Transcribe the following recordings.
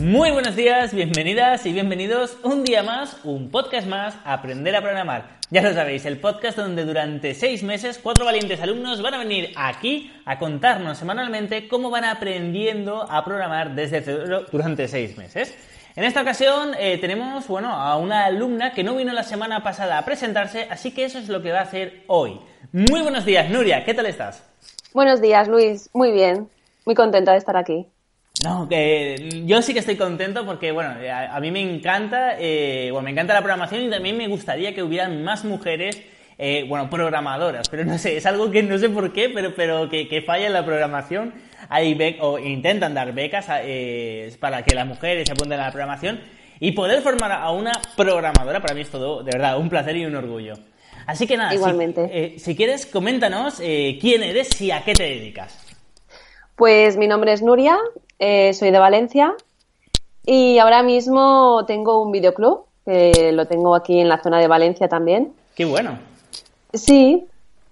Muy buenos días, bienvenidas y bienvenidos un día más, un podcast más, Aprender a Programar. Ya lo sabéis, el podcast donde durante seis meses cuatro valientes alumnos van a venir aquí a contarnos semanalmente cómo van aprendiendo a programar desde cero durante seis meses. En esta ocasión eh, tenemos bueno, a una alumna que no vino la semana pasada a presentarse, así que eso es lo que va a hacer hoy. Muy buenos días, Nuria, ¿qué tal estás? Buenos días, Luis. Muy bien. Muy contenta de estar aquí. No, que yo sí que estoy contento porque, bueno, a, mí me encanta, eh, bueno, me encanta la programación y también me gustaría que hubieran más mujeres, eh, bueno, programadoras, pero no sé, es algo que no sé por qué, pero, pero que, que falla en la programación. Hay o intentan dar becas eh, para que las mujeres se apunten a la programación y poder formar a una programadora, para mí es todo, de verdad, un placer y un orgullo. Así que nada, Igualmente. Si, si quieres, coméntanos quién eres y a qué te dedicas. Pues mi nombre es Nuria, eh, soy de Valencia y ahora mismo tengo un videoclub, que lo tengo aquí en la zona de Valencia también. Qué bueno. Sí,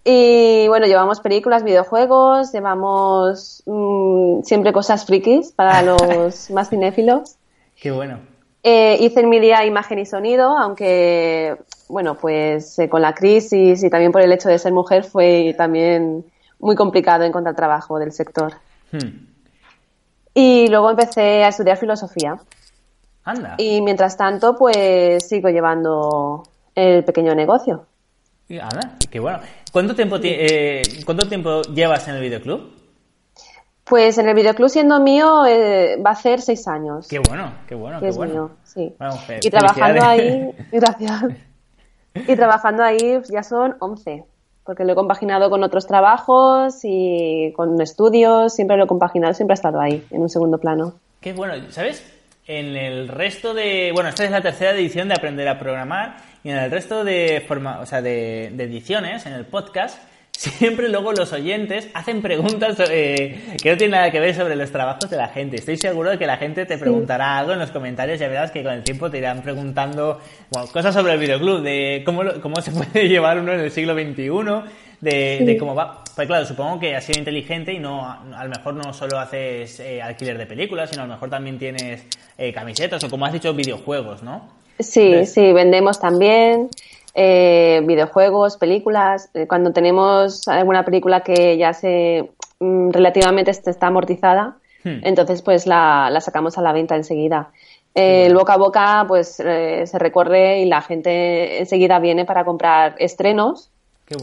y bueno, llevamos películas, videojuegos, llevamos mm, siempre cosas frikis para los más cinéfilos. Qué bueno. Eh, hice en mi día imagen y sonido, aunque, bueno, pues eh, con la crisis y también por el hecho de ser mujer fue también muy complicado encontrar trabajo del sector. Hmm. Y luego empecé a estudiar filosofía. Anda. Y mientras tanto, pues sigo llevando el pequeño negocio. Anda, qué bueno. ¿Cuánto tiempo, eh, ¿Cuánto tiempo llevas en el videoclub? Pues en el videoclub siendo mío eh, va a ser seis años. Qué bueno, qué bueno, qué es bueno. Mío, sí. y trabajando ahí, gracias. Y trabajando ahí ya son once porque lo he compaginado con otros trabajos y con estudios, siempre lo he compaginado, siempre ha estado ahí, en un segundo plano. Qué bueno, ¿sabes? En el resto de... Bueno, esta es la tercera edición de Aprender a Programar y en el resto de, forma, o sea, de, de ediciones, en el podcast, siempre luego los oyentes hacen preguntas eh, que no tienen nada que ver sobre los trabajos de la gente. Estoy seguro de que la gente te preguntará algo en los comentarios y ya verás que con el tiempo te irán preguntando cosas sobre el videoclub, de cómo, cómo se puede llevar uno en el siglo XXI, de, cómo va. Pues claro, supongo que has sido inteligente y no a lo mejor no solo haces eh, alquiler de películas, sino a lo mejor también tienes eh, camisetas o como has dicho, videojuegos, ¿no? Sí, sí, vendemos también eh, videojuegos, películas. Eh, cuando tenemos alguna película que ya se mm, relativamente está amortizada, hmm. entonces pues la, sacamos a la venta enseguida. Eh, el boca a boca pues eh, se recorre y la gente enseguida viene para comprar estrenos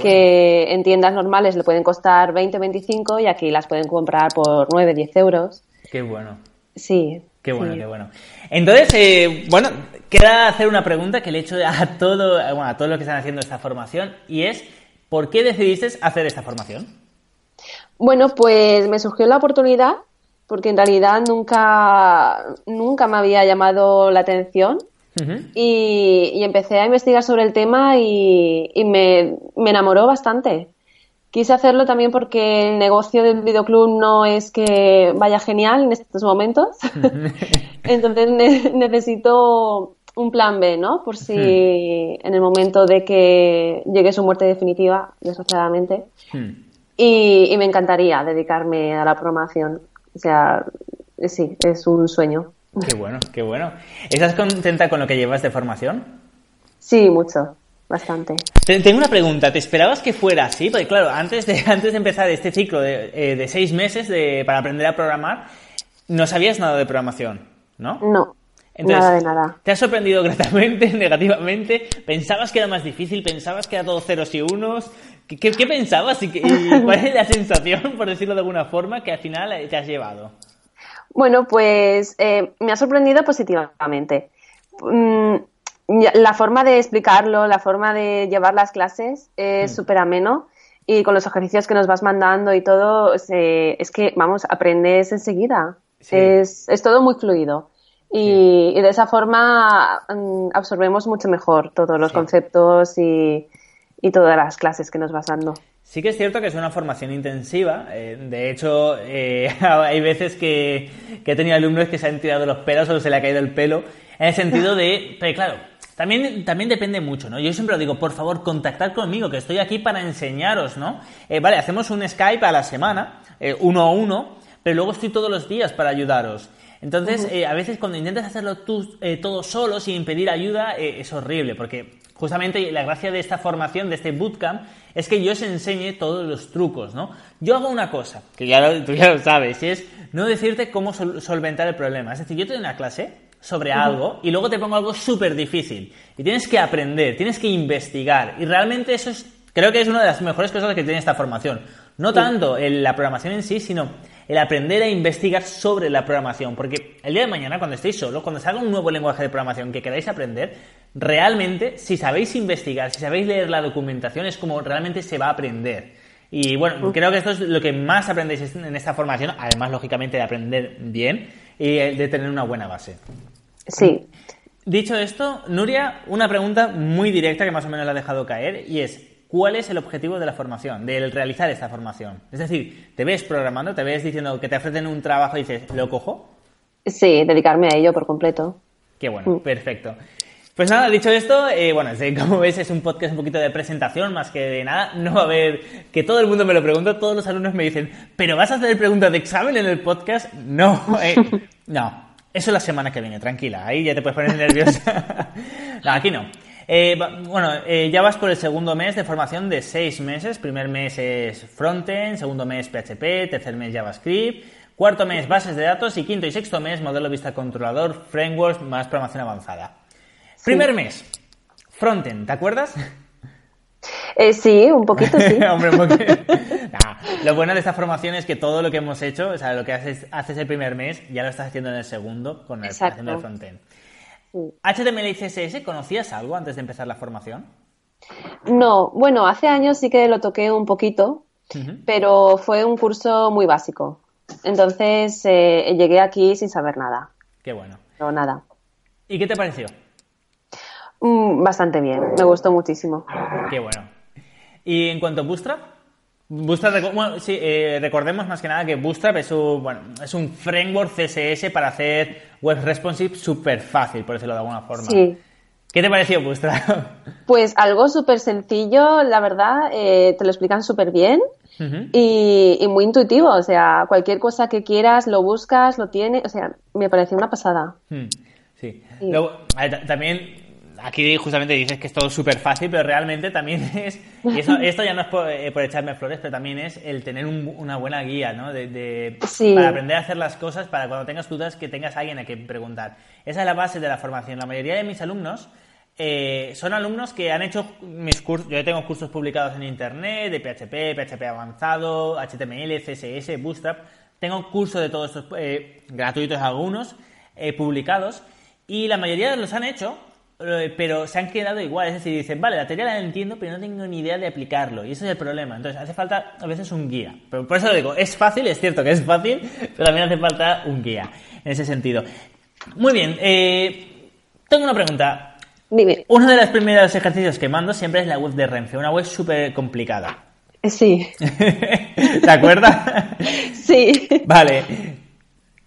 que en tiendas normales le pueden costar 20, 25 y aquí las pueden comprar por 9, 10 euros. Qué bueno. Sí. Qué bueno, qué bueno. Entonces, eh, bueno, queda hacer una pregunta que le he hecho a todo, bueno, a todos los que están haciendo esta formación y es, ¿por qué decidiste hacer esta formación? Bueno, pues me surgió la oportunidad porque en realidad nunca, nunca me había llamado la atención y, empecé a investigar sobre el tema y, me, me, enamoró bastante. Quise hacerlo también porque el negocio del videoclub no es que vaya genial en estos momentos. Entonces necesito un plan B, ¿no? Por si en el momento de que llegue su muerte definitiva, desgraciadamente. Y, y, me encantaría dedicarme a la programación. O sea, sí, es un sueño. Qué bueno, qué bueno. ¿Estás contenta con lo que llevas de formación? Sí, mucho bastante. Tengo una pregunta, ¿te esperabas que fuera así? Porque claro, antes de, antes de empezar este ciclo de, eh, seis meses de, para aprender a programar, no sabías nada de programación. ¿no? No. nada de nada. ¿Te has sorprendido gratamente, negativamente? ¿Pensabas que era más difícil? ¿Pensabas que era todo ceros y unos? ¿Qué, pensabas y, cuál es la sensación, por decirlo de alguna forma, que al final te has llevado? Bueno, pues eh, me ha sorprendido positivamente. Mm, la forma de explicarlo, la forma de llevar las clases es mm. súper ameno y con los ejercicios que nos vas mandando y todo, es que, vamos, aprendes enseguida. Es, es, todo muy fluido. Y, de esa forma mm, absorbemos mucho mejor todos los conceptos y, y todas las clases que nos vas dando. Sí que es cierto que es una formación intensiva. Eh, de hecho, eh, hay veces que, que, he tenido alumnos que se han tirado los pelos o se le ha caído el pelo. En el sentido de, pero claro, también, también depende mucho, ¿no? Yo siempre lo digo, por favor, contactad conmigo, que estoy aquí para enseñaros, ¿no? Eh, vale, hacemos un Skype a la semana, uno a uno, pero luego estoy todos los días para ayudaros. Entonces, a veces cuando intentas hacerlo tú todo solo, sin pedir ayuda, es horrible, porque justamente la gracia de esta formación, de este bootcamp, es que yo os enseñe todos los trucos, ¿no? Yo hago una cosa, que ya lo, tú ya lo sabes, y es no decirte cómo solventar el problema. Es decir, yo te doy una clase sobre algo y luego te pongo algo súper difícil. Y tienes que aprender, tienes que investigar. Y realmente eso es, creo que es una de las mejores cosas que tiene esta formación. No tanto en la programación en sí, sino el aprender a investigar sobre la programación. Porque el día de mañana, cuando estéis solo, cuando salga un nuevo lenguaje de programación que queráis aprender, realmente, si sabéis investigar, si sabéis leer la documentación, es como realmente se va a aprender. Y bueno, creo que esto es lo que más aprendéis en esta formación, además, lógicamente, de aprender bien y de tener una buena base. Sí. Dicho esto, Nuria, una pregunta muy directa que más o menos la ha dejado caer y es, ¿cuál es el objetivo de la formación, del realizar esta formación? Es decir, ¿te ves programando, te ves diciendo que te ofrecen un trabajo y dices, ¿lo cojo? Sí, dedicarme a ello por completo. Qué bueno, mm. perfecto. Pues nada, dicho esto, eh, bueno, como ves es un podcast un poquito de presentación más que de nada. No va a haber que todo el mundo me lo pregunta, todos los alumnos me dicen, ¿pero vas a hacer preguntas de examen en el podcast? No, eh, no, eso es la semana que viene, tranquila, ahí ya te puedes poner nerviosa. no, aquí no. Eh, bueno, ya vas por el segundo mes de formación de seis meses. Primer mes es frontend, segundo mes PHP, tercer mes JavaScript, cuarto mes bases de datos y quinto y sexto mes modelo vista controlador, frameworks más programación avanzada. Primer mes, frontend, ¿te acuerdas? Eh, sí, un poquito sí. Hombre, lo bueno de esta formación es que todo lo que hemos hecho, o sea, lo que haces, haces el primer mes, ya lo estás haciendo en el segundo con el del frontend. HTML y CSS, ¿conocías algo antes de empezar la formación? No, bueno, hace años sí que lo toqué un poquito, pero fue un curso muy básico. Entonces eh, llegué aquí sin saber nada. Qué bueno. No, nada. ¿Y qué te pareció? Mm, bastante bien, me gustó muchísimo. Qué bueno. ¿Y en cuanto a Bootstrap? bueno, sí, eh, recordemos más que nada que Bootstrap es un, bueno, es un framework CSS para hacer web responsive súper fácil, por decirlo de alguna forma. Sí. ¿Qué te pareció Bootstrap? Pues algo súper sencillo, la verdad, eh, te lo explican súper bien y, muy intuitivo, o sea, cualquier cosa que quieras lo buscas, lo tienes, o sea, me pareció una pasada. Hmm, sí. también aquí justamente dices que es todo súper fácil, pero realmente también es, y esto ya no es eh, por, echarme flores, pero también es el tener una buena guía, ¿no? De, Para aprender a hacer las cosas, para cuando tengas dudas que tengas alguien a quien preguntar. Esa es la base de la formación. La mayoría de mis alumnos eh, son alumnos que han hecho mis cursos, yo tengo cursos publicados en internet de PHP, PHP avanzado, HTML, CSS, Bootstrap. Tengo cursos de todos estos, eh, gratuitos algunos, publicados, y la mayoría los han hecho eh, pero se han quedado igual. Es decir, dicen, vale, la teoría la entiendo, pero no tengo ni idea de aplicarlo. Y ese es el problema. Entonces, hace falta a veces un guía. Pero por eso lo digo, es fácil, es cierto que es fácil, pero también hace falta un guía en ese sentido. Muy bien, eh, tengo una pregunta. Dime. Uno de los primeros ejercicios que mando siempre es la web de Renfe, una web súper complicada. Sí. ¿Te acuerdas? sí. Vale.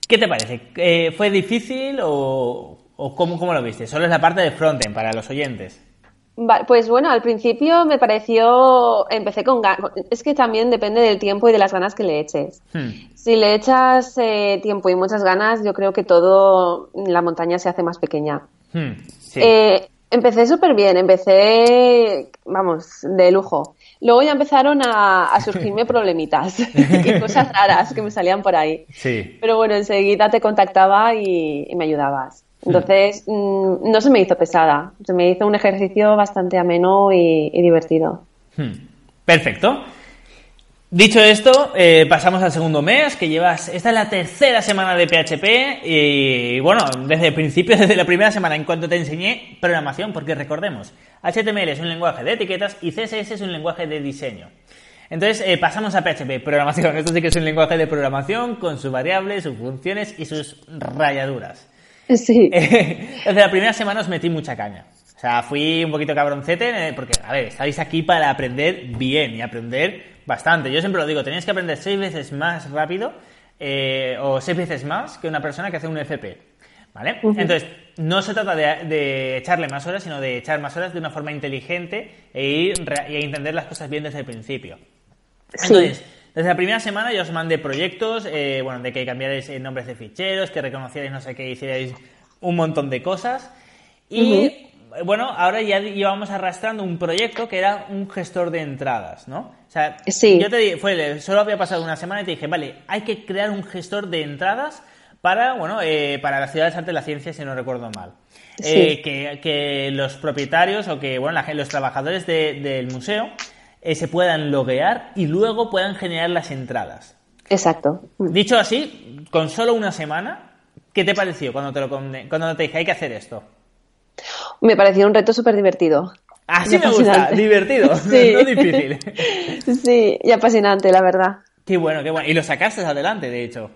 ¿Qué te parece? Eh, ¿Fue difícil o, ¿O cómo, cómo lo viste? Solo es la parte de frontend para los oyentes. Pues bueno, al principio me pareció, empecé con ganas, es que también depende del tiempo y de las ganas que le eches. Hmm. Si le echas eh, tiempo y muchas ganas, yo creo que todo, la montaña se hace más pequeña. Hmm, eh, Empecé súper bien, empecé, vamos, de lujo. Luego ya empezaron a, surgirme problemitas y cosas raras que me salían por ahí. Sí. Pero bueno, enseguida te contactaba y, me ayudabas. Entonces, mm, no se me hizo pesada, se me hizo un ejercicio bastante ameno y, divertido. Hmm. Perfecto. Dicho esto, eh, pasamos al segundo mes, que llevas, esta es la tercera semana de PHP y bueno, desde el principio, desde la primera semana, en cuanto te enseñé programación, porque recordemos, HTML es un lenguaje de etiquetas y CSS es un lenguaje de diseño. Entonces eh, pasamos a PHP, programación. Esto sí que es un lenguaje de programación con sus variables, sus funciones y sus rayaduras. Sí. desde la primera semana os metí mucha caña. O sea, fui un poquito cabroncete porque, a ver, estáis aquí para aprender bien y aprender bastante. Yo siempre lo digo, tenéis que aprender seis veces más rápido eh, o seis veces más que una persona que hace un FP. ¿Vale? Entonces, no se trata de, echarle más horas, sino de echar más horas de una forma inteligente e ir y entender las cosas bien desde el principio. Entonces, desde la primera semana yo os mandé proyectos, eh, bueno, de que cambiarais nombres de ficheros, que reconocierais no sé qué, hicierais un montón de cosas. Y bueno, ahora ya llevamos arrastrando un proyecto que era un gestor de entradas, ¿no? O sea, yo te dije, fue, solo había pasado una semana y te dije, vale, hay que crear un gestor de entradas para, bueno, eh, para la Ciudad de Arte de la Ciencia, si no recuerdo mal. Eh, que, los propietarios o que, bueno, los trabajadores del museo eh, se puedan loguear y luego puedan generar las entradas. Exacto. Dicho así, con solo una semana, ¿qué te pareció cuando te, lo, cuando te dije hay que hacer esto? Me pareció un reto súper divertido. Así me gusta, divertido, no difícil. sí, y apasionante, la verdad. Qué bueno, qué bueno. Y lo sacaste adelante, de hecho.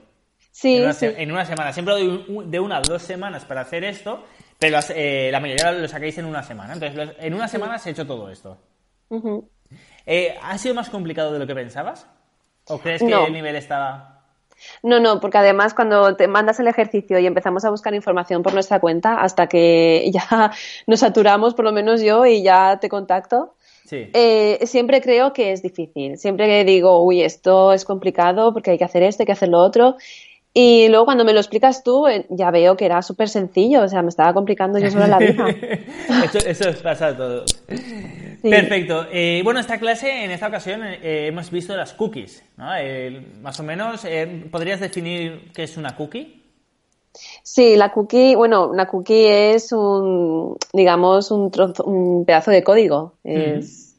Sí, en una, sí. En una semana. Siempre doy de una a dos semanas para hacer esto, pero eh, la mayoría lo sacáis en una semana. Entonces, en una semana se ha hecho todo esto. Eh, ¿Ha sido más complicado de lo que pensabas? ¿O crees que el nivel estaba...? No, no, porque además cuando te mandas el ejercicio y empezamos a buscar información por nuestra cuenta, hasta que ya nos saturamos, por lo menos yo, y ya te contacto, eh, siempre creo que es difícil. Siempre digo, uy, esto es complicado porque hay que hacer esto, hay que hacer lo otro. Y luego cuando me lo explicas tú, eh, ya veo que era súper sencillo, o sea, me estaba complicando yo solo la vida. eso, pasa a todos. Perfecto. Eh, bueno, esta clase, en esta ocasión, eh, hemos visto las cookies, ¿no? más o menos, ¿podrías definir qué es una cookie? Sí, la cookie, bueno, una cookie es un, digamos, un, un pedazo de código. Es...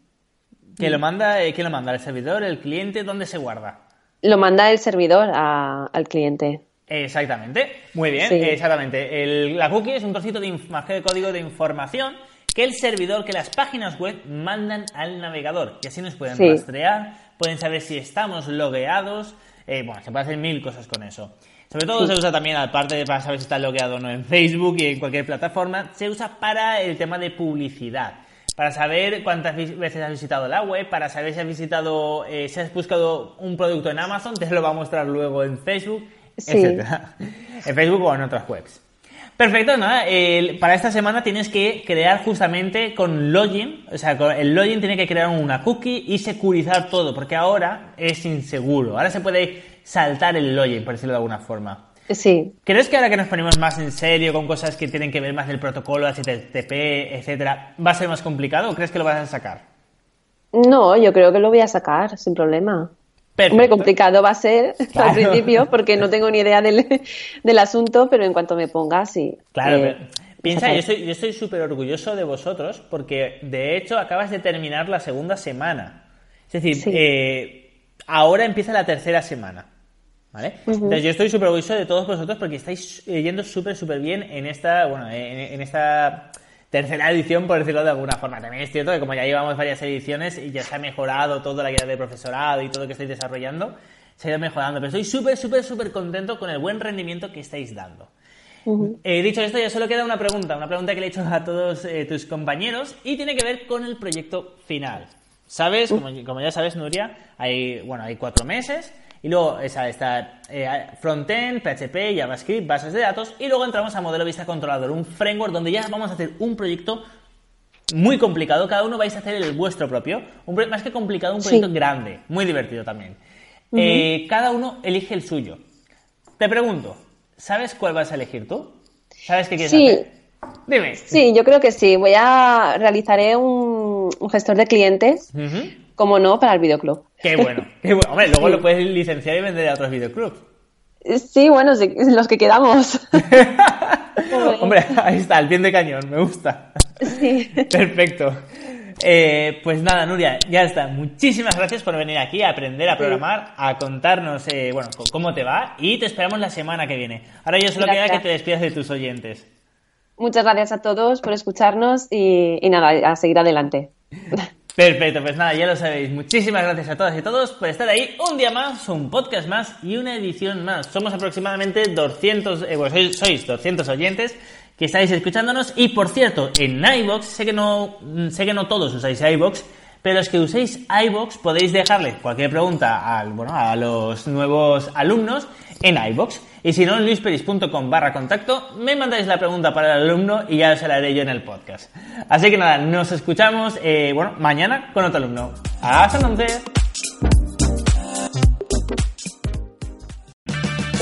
¿Quién lo manda? ¿Quién lo manda? ¿El servidor? ¿El cliente? ¿Dónde se guarda? Lo manda el servidor al cliente. Exactamente, muy bien, exactamente. la cookie es un trocito de, de código de información que el servidor, que las páginas web mandan al navegador. Y así nos pueden rastrear, pueden saber si estamos logueados. Eh, bueno, se puede hacer mil cosas con eso. Sobre todo se usa también, aparte de para saber si está logueado o no en Facebook y en cualquier plataforma, se usa para el tema de publicidad para saber cuántas veces has visitado la web, para saber si has visitado, eh, si has buscado un producto en Amazon, te lo va a mostrar luego en Facebook, etcétera. En Facebook o en otras webs. Perfecto, nada. para esta semana tienes que crear justamente con login, o sea, el login tiene que crear una cookie y securizar todo, porque ahora es inseguro. Ahora se puede saltar el login, por decirlo de alguna forma. Sí. ¿Crees que ahora que nos ponemos más en serio con cosas que tienen que ver más del protocolo HTTP, etcétera, va a ser más complicado o crees que lo vas a sacar? No, yo creo que lo voy a sacar sin problema. Hombre, complicado va a ser al principio porque no tengo ni idea del, asunto, pero en cuanto me ponga, sí. Claro, eh, piensa, yo estoy súper orgulloso de vosotros porque de hecho acabas de terminar la segunda semana. Es decir, eh, ahora empieza la tercera semana. ¿Vale? Entonces yo estoy súper orgulloso de todos vosotros porque estáis eh, yendo súper, súper bien en esta, bueno, en, esta tercera edición, por decirlo de alguna forma. También es cierto que como ya llevamos varias ediciones y ya se ha mejorado toda la guía de profesorado y todo lo que estáis desarrollando, se ha ido mejorando. Pero estoy súper, súper, súper contento con el buen rendimiento que estáis dando. Eh, dicho esto, ya solo queda una pregunta, una pregunta que le he hecho a todos eh, tus compañeros y tiene que ver con el proyecto final. ¿Sabes? Como, como ya sabes, Nuria, hay, bueno, hay cuatro meses y luego esa, está eh, frontend, PHP, JavaScript, bases de datos. Y luego entramos a modelo vista controlador, un framework donde ya vamos a hacer un proyecto muy complicado. Cada uno vais a hacer el vuestro propio. Un, más que complicado, un proyecto grande, muy divertido también. Eh, cada uno elige el suyo. Te pregunto, ¿sabes cuál vas a elegir tú? ¿Sabes qué quieres sí. hacer? Dime. Sí, yo creo que sí. Voy a realizaré un, un gestor de clientes, como no, para el videoclub. Qué bueno, qué bueno. Hombre, luego lo puedes licenciar y vender a otros videoclubs. Sí, bueno, sí, los que quedamos. Hombre, ahí está, el pie de cañón, me gusta. Sí. Perfecto. Eh, pues nada, Nuria, ya está. Muchísimas gracias por venir aquí a aprender a programar, a contarnos eh, bueno, cómo te va y te esperamos la semana que viene. Ahora yo solo queda que te despidas de tus oyentes. Muchas gracias a todos por escucharnos y, y nada, a seguir adelante. Perfecto, pues nada, ya lo sabéis. Muchísimas gracias a todas y todos por estar ahí un día más, un podcast más y una edición más. Somos aproximadamente 200, eh, bueno, sois, sois 200 oyentes que estáis escuchándonos y por cierto, en iBox, sé que no sé que no todos usáis iBox, pero los que uséis iBox podéis dejarle cualquier pregunta a los nuevos alumnos en iBox. Y si no, en luisperis.com barra contacto, me mandáis la pregunta para el alumno y ya se la haré yo en el podcast. Así que nada, nos escuchamos, eh, bueno, mañana con otro alumno. Hasta entonces.